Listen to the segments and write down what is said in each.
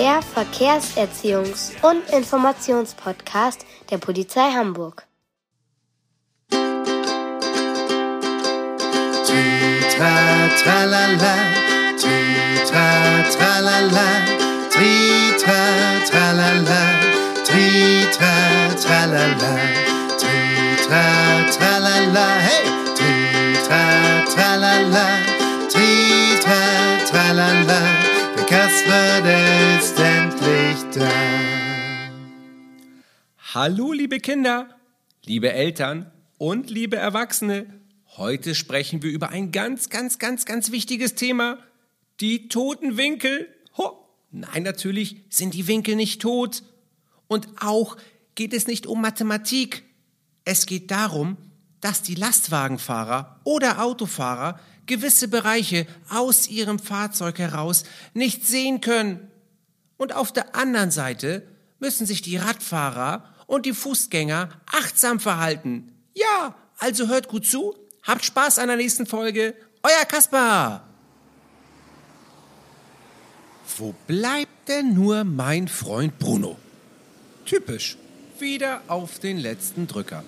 Der Verkehrserziehungs- und Informationspodcast der Polizei Hamburg. Tritra, tralala, tritra, tralala, tritra, tralala, tritra, tralala, tritra, tralala, hey, tritra, tralala, tritra, tralala, da. Hallo, liebe Kinder, liebe Eltern und liebe Erwachsene. Heute sprechen wir über ein ganz, ganz, ganz, ganz wichtiges Thema. Die toten Winkel. Ho! Nein, natürlich sind die Winkel nicht tot. Und auch geht es nicht um Mathematik. Es geht darum, dass die Lastwagenfahrer oder Autofahrer gewisse Bereiche aus ihrem Fahrzeug heraus nicht sehen können. Und auf der anderen Seite müssen sich die Radfahrer und die Fußgänger achtsam verhalten. Ja, also hört gut zu, habt Spaß an der nächsten Folge. Euer Kaspar. Wo bleibt denn nur mein Freund Bruno? Typisch. Wieder auf den letzten Drücker.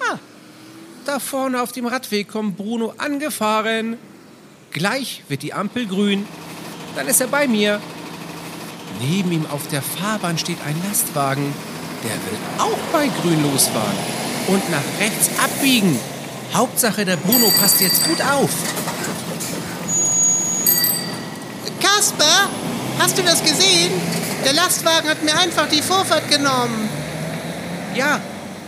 Ah, da vorne auf dem Radweg kommt Bruno angefahren. Gleich wird die Ampel grün. Dann ist er bei mir. Neben ihm auf der Fahrbahn steht ein Lastwagen. Der will auch bei grün losfahren und nach rechts abbiegen. Hauptsache, der Bruno passt jetzt gut auf. Kasper, hast du das gesehen? Der Lastwagen hat mir einfach die Vorfahrt genommen. Ja,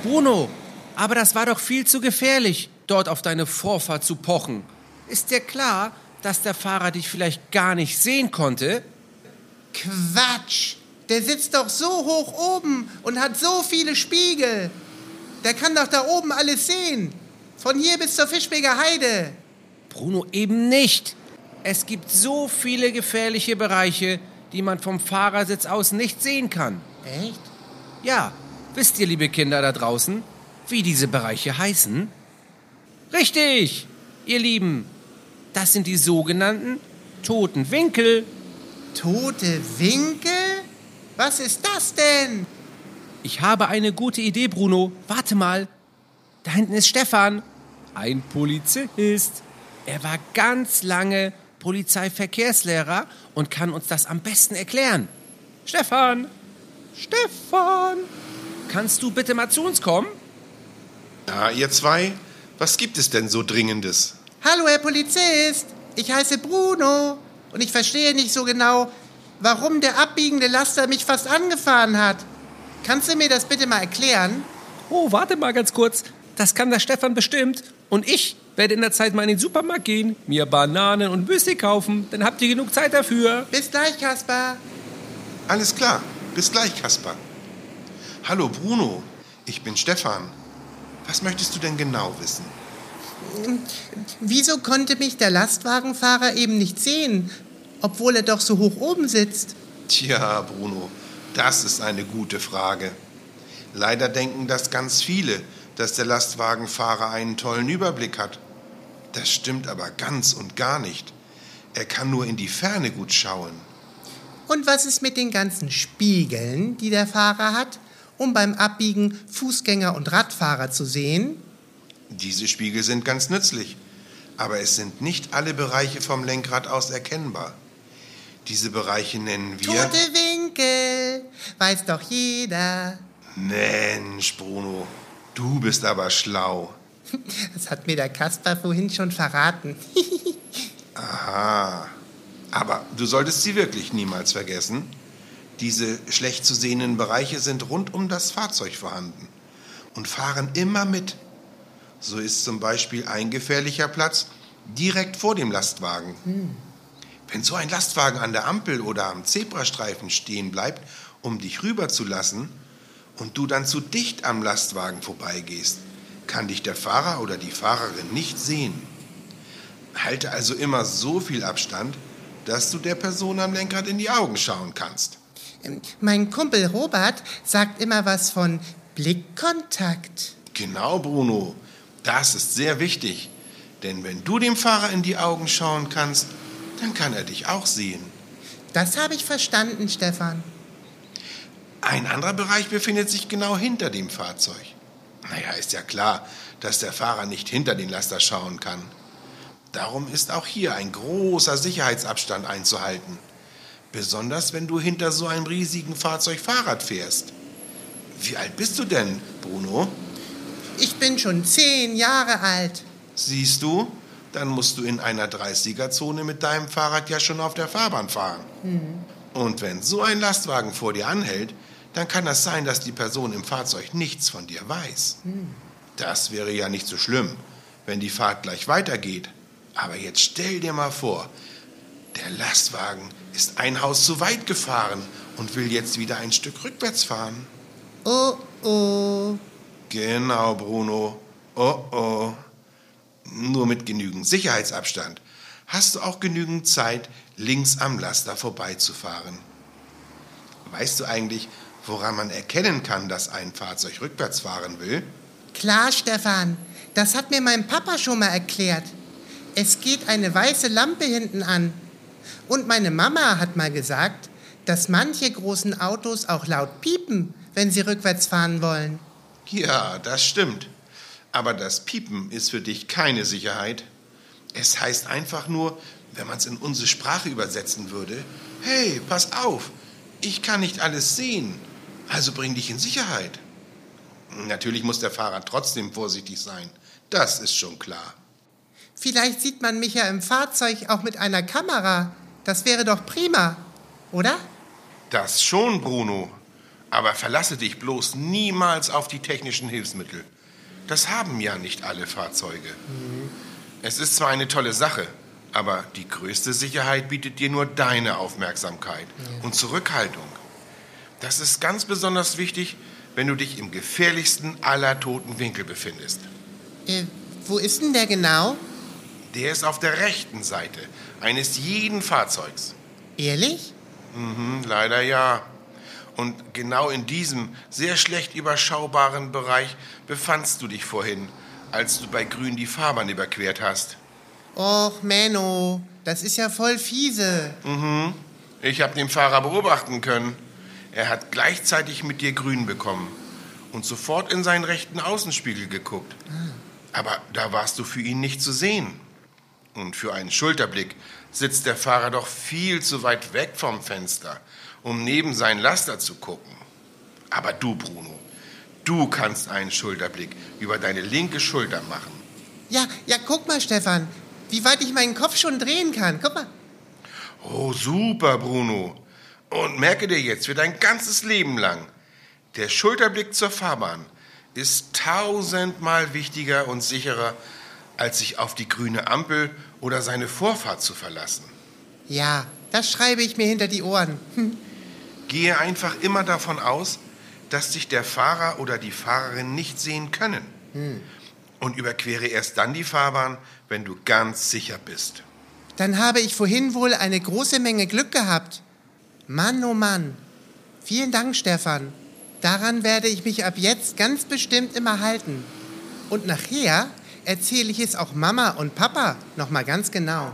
Bruno, aber das war doch viel zu gefährlich, dort auf deine Vorfahrt zu pochen. Ist dir klar, dass der Fahrer dich vielleicht gar nicht sehen konnte? Quatsch! Der sitzt doch so hoch oben und hat so viele Spiegel. Der kann doch da oben alles sehen. Von hier bis zur Fischbeger Heide. Bruno, eben nicht. Es gibt so viele gefährliche Bereiche, die man vom Fahrersitz aus nicht sehen kann. Echt? Ja, wisst ihr, liebe Kinder da draußen, wie diese Bereiche heißen? Richtig, ihr Lieben. Das sind die sogenannten toten Winkel. Tote Winkel? Was ist das denn? Ich habe eine gute Idee, Bruno. Warte mal. Da hinten ist Stefan. Ein Polizist. Er war ganz lange Polizeiverkehrslehrer und kann uns das am besten erklären. Stefan! Stefan! Kannst du bitte mal zu uns kommen? Ja, ihr zwei, was gibt es denn so Dringendes? Hallo, Herr Polizist. Ich heiße Bruno und ich verstehe nicht so genau, warum der abbiegende Laster mich fast angefahren hat. Kannst du mir das bitte mal erklären? Oh, warte mal ganz kurz. Das kann der Stefan bestimmt. Und ich werde in der Zeit mal in den Supermarkt gehen, mir Bananen und Müsli kaufen. Dann habt ihr genug Zeit dafür. Bis gleich, Kaspar. Alles klar, bis gleich, Kaspar. Hallo, Bruno. Ich bin Stefan. Was möchtest du denn genau wissen? Wieso konnte mich der Lastwagenfahrer eben nicht sehen, obwohl er doch so hoch oben sitzt? Tja, Bruno, das ist eine gute Frage. Leider denken das ganz viele, dass der Lastwagenfahrer einen tollen Überblick hat. Das stimmt aber ganz und gar nicht. Er kann nur in die Ferne gut schauen. Und was ist mit den ganzen Spiegeln, die der Fahrer hat, um beim Abbiegen Fußgänger und Radfahrer zu sehen? Diese Spiegel sind ganz nützlich, aber es sind nicht alle Bereiche vom Lenkrad aus erkennbar. Diese Bereiche nennen wir. Tote Winkel, weiß doch jeder. Mensch, Bruno, du bist aber schlau. Das hat mir der Kasper vorhin schon verraten. Aha. Aber du solltest sie wirklich niemals vergessen. Diese schlecht zu sehenden Bereiche sind rund um das Fahrzeug vorhanden und fahren immer mit. So ist zum Beispiel ein gefährlicher Platz direkt vor dem Lastwagen. Wenn so ein Lastwagen an der Ampel oder am Zebrastreifen stehen bleibt, um dich rüberzulassen, und du dann zu dicht am Lastwagen vorbeigehst, kann dich der Fahrer oder die Fahrerin nicht sehen. Halte also immer so viel Abstand, dass du der Person am Lenkrad in die Augen schauen kannst. Ähm, Mein Kumpel Robert sagt immer was von Blickkontakt. Genau, Bruno. Das ist sehr wichtig. Denn wenn du dem Fahrer in die Augen schauen kannst, dann kann er dich auch sehen. Das habe ich verstanden, Stefan. Ein anderer Bereich befindet sich genau hinter dem Fahrzeug. Naja, ist ja klar, dass der Fahrer nicht hinter den Laster schauen kann. Darum ist auch hier ein großer Sicherheitsabstand einzuhalten. Besonders wenn du hinter so einem riesigen Fahrzeug Fahrrad fährst. Wie alt bist du denn, Bruno? Ich bin schon zehn Jahre alt. Siehst du, dann musst du in einer 30er-Zone mit deinem Fahrrad ja schon auf der Fahrbahn fahren. Und wenn so ein Lastwagen vor dir anhält, dann kann es sein, dass die Person im Fahrzeug nichts von dir weiß. Das wäre ja nicht so schlimm, wenn die Fahrt gleich weitergeht. Aber jetzt stell dir mal vor, der Lastwagen ist ein Haus zu weit gefahren und will jetzt wieder ein Stück rückwärts fahren. Oh, oh. Genau, Bruno. Oh oh. Nur mit genügend Sicherheitsabstand hast du auch genügend Zeit, links am Laster vorbeizufahren. Weißt du eigentlich, woran man erkennen kann, dass ein Fahrzeug rückwärts fahren will? Klar, Stefan. Das hat mir mein Papa schon mal erklärt. Es geht eine weiße Lampe hinten an. Und meine Mama hat mal gesagt, dass manche großen Autos auch laut piepen, wenn sie rückwärts fahren wollen. Ja, das stimmt. Aber das Piepen ist für dich keine Sicherheit. Es heißt einfach nur, wenn man es in unsere Sprache übersetzen würde, hey, pass auf, ich kann nicht alles sehen, also bring dich in Sicherheit. Natürlich muss der Fahrer trotzdem vorsichtig sein, das ist schon klar. Vielleicht sieht man mich ja im Fahrzeug auch mit einer Kamera. Das wäre doch prima, oder? Das schon, Bruno. Aber verlasse dich bloß niemals auf die technischen Hilfsmittel. Das haben ja nicht alle Fahrzeuge. Es ist zwar eine tolle Sache, aber die größte Sicherheit bietet dir nur deine Aufmerksamkeit und Zurückhaltung. Das ist ganz besonders wichtig, wenn du dich im gefährlichsten aller toten Winkel befindest. Äh, wo ist denn der genau? Der ist auf der rechten Seite eines jeden Fahrzeugs. Ehrlich? Mhm, leider ja. Und genau in diesem sehr schlecht überschaubaren Bereich befandst du dich vorhin, als du bei Grün die Fahrbahn überquert hast. Och, Menno, das ist ja voll fiese. Mhm. Ich habe den Fahrer beobachten können. Er hat gleichzeitig mit dir Grün bekommen und sofort in seinen rechten Außenspiegel geguckt. Aber da warst du für ihn nicht zu sehen. Und für einen Schulterblick sitzt der Fahrer doch viel zu weit weg vom Fenster, um neben seinen Laster zu gucken. Aber du, Bruno, du kannst einen Schulterblick über deine linke Schulter machen. Ja, ja, guck mal, Stefan, wie weit ich meinen Kopf schon drehen kann. Guck mal. Oh, super, Bruno. Und merke dir jetzt für dein ganzes Leben lang, der Schulterblick zur Fahrbahn ist tausendmal wichtiger und sicherer, als sich auf die grüne Ampel oder seine Vorfahrt zu verlassen. Ja, das schreibe ich mir hinter die Ohren. Hm. Gehe einfach immer davon aus, dass dich der Fahrer oder die Fahrerin nicht sehen können. Und überquere erst dann die Fahrbahn, wenn du ganz sicher bist. Dann habe ich vorhin wohl eine große Menge Glück gehabt. Mann, oh Mann. Vielen Dank, Stefan. Daran werde ich mich ab jetzt ganz bestimmt immer halten. Und nachher erzähle ich es auch Mama und Papa nochmal ganz genau.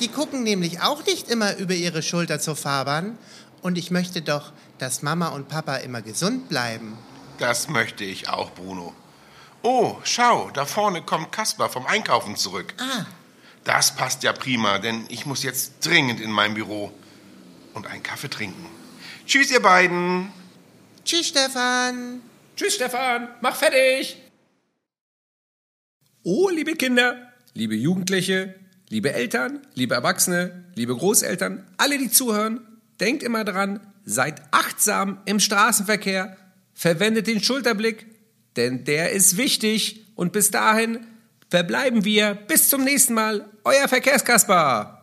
Die gucken nämlich auch nicht immer über ihre Schulter zur Fahrbahn. Und ich möchte doch, dass Mama und Papa immer gesund bleiben. Das möchte ich auch, Bruno. Oh, schau, da vorne kommt Kaspar vom Einkaufen zurück. Ah, Das passt ja prima, denn ich muss jetzt dringend in mein Büro und einen Kaffee trinken. Tschüss, ihr beiden. tschüss, Stefan. Tschüss, Stefan. Mach fertig. Oh, liebe Kinder, liebe Jugendliche, liebe Eltern, liebe Erwachsene, liebe Großeltern, alle, die zuhören, denkt immer dran, seid achtsam im Straßenverkehr, verwendet den Schulterblick, denn der ist wichtig. Und bis dahin verbleiben wir. Bis zum nächsten Mal. Euer Verkehrskasper.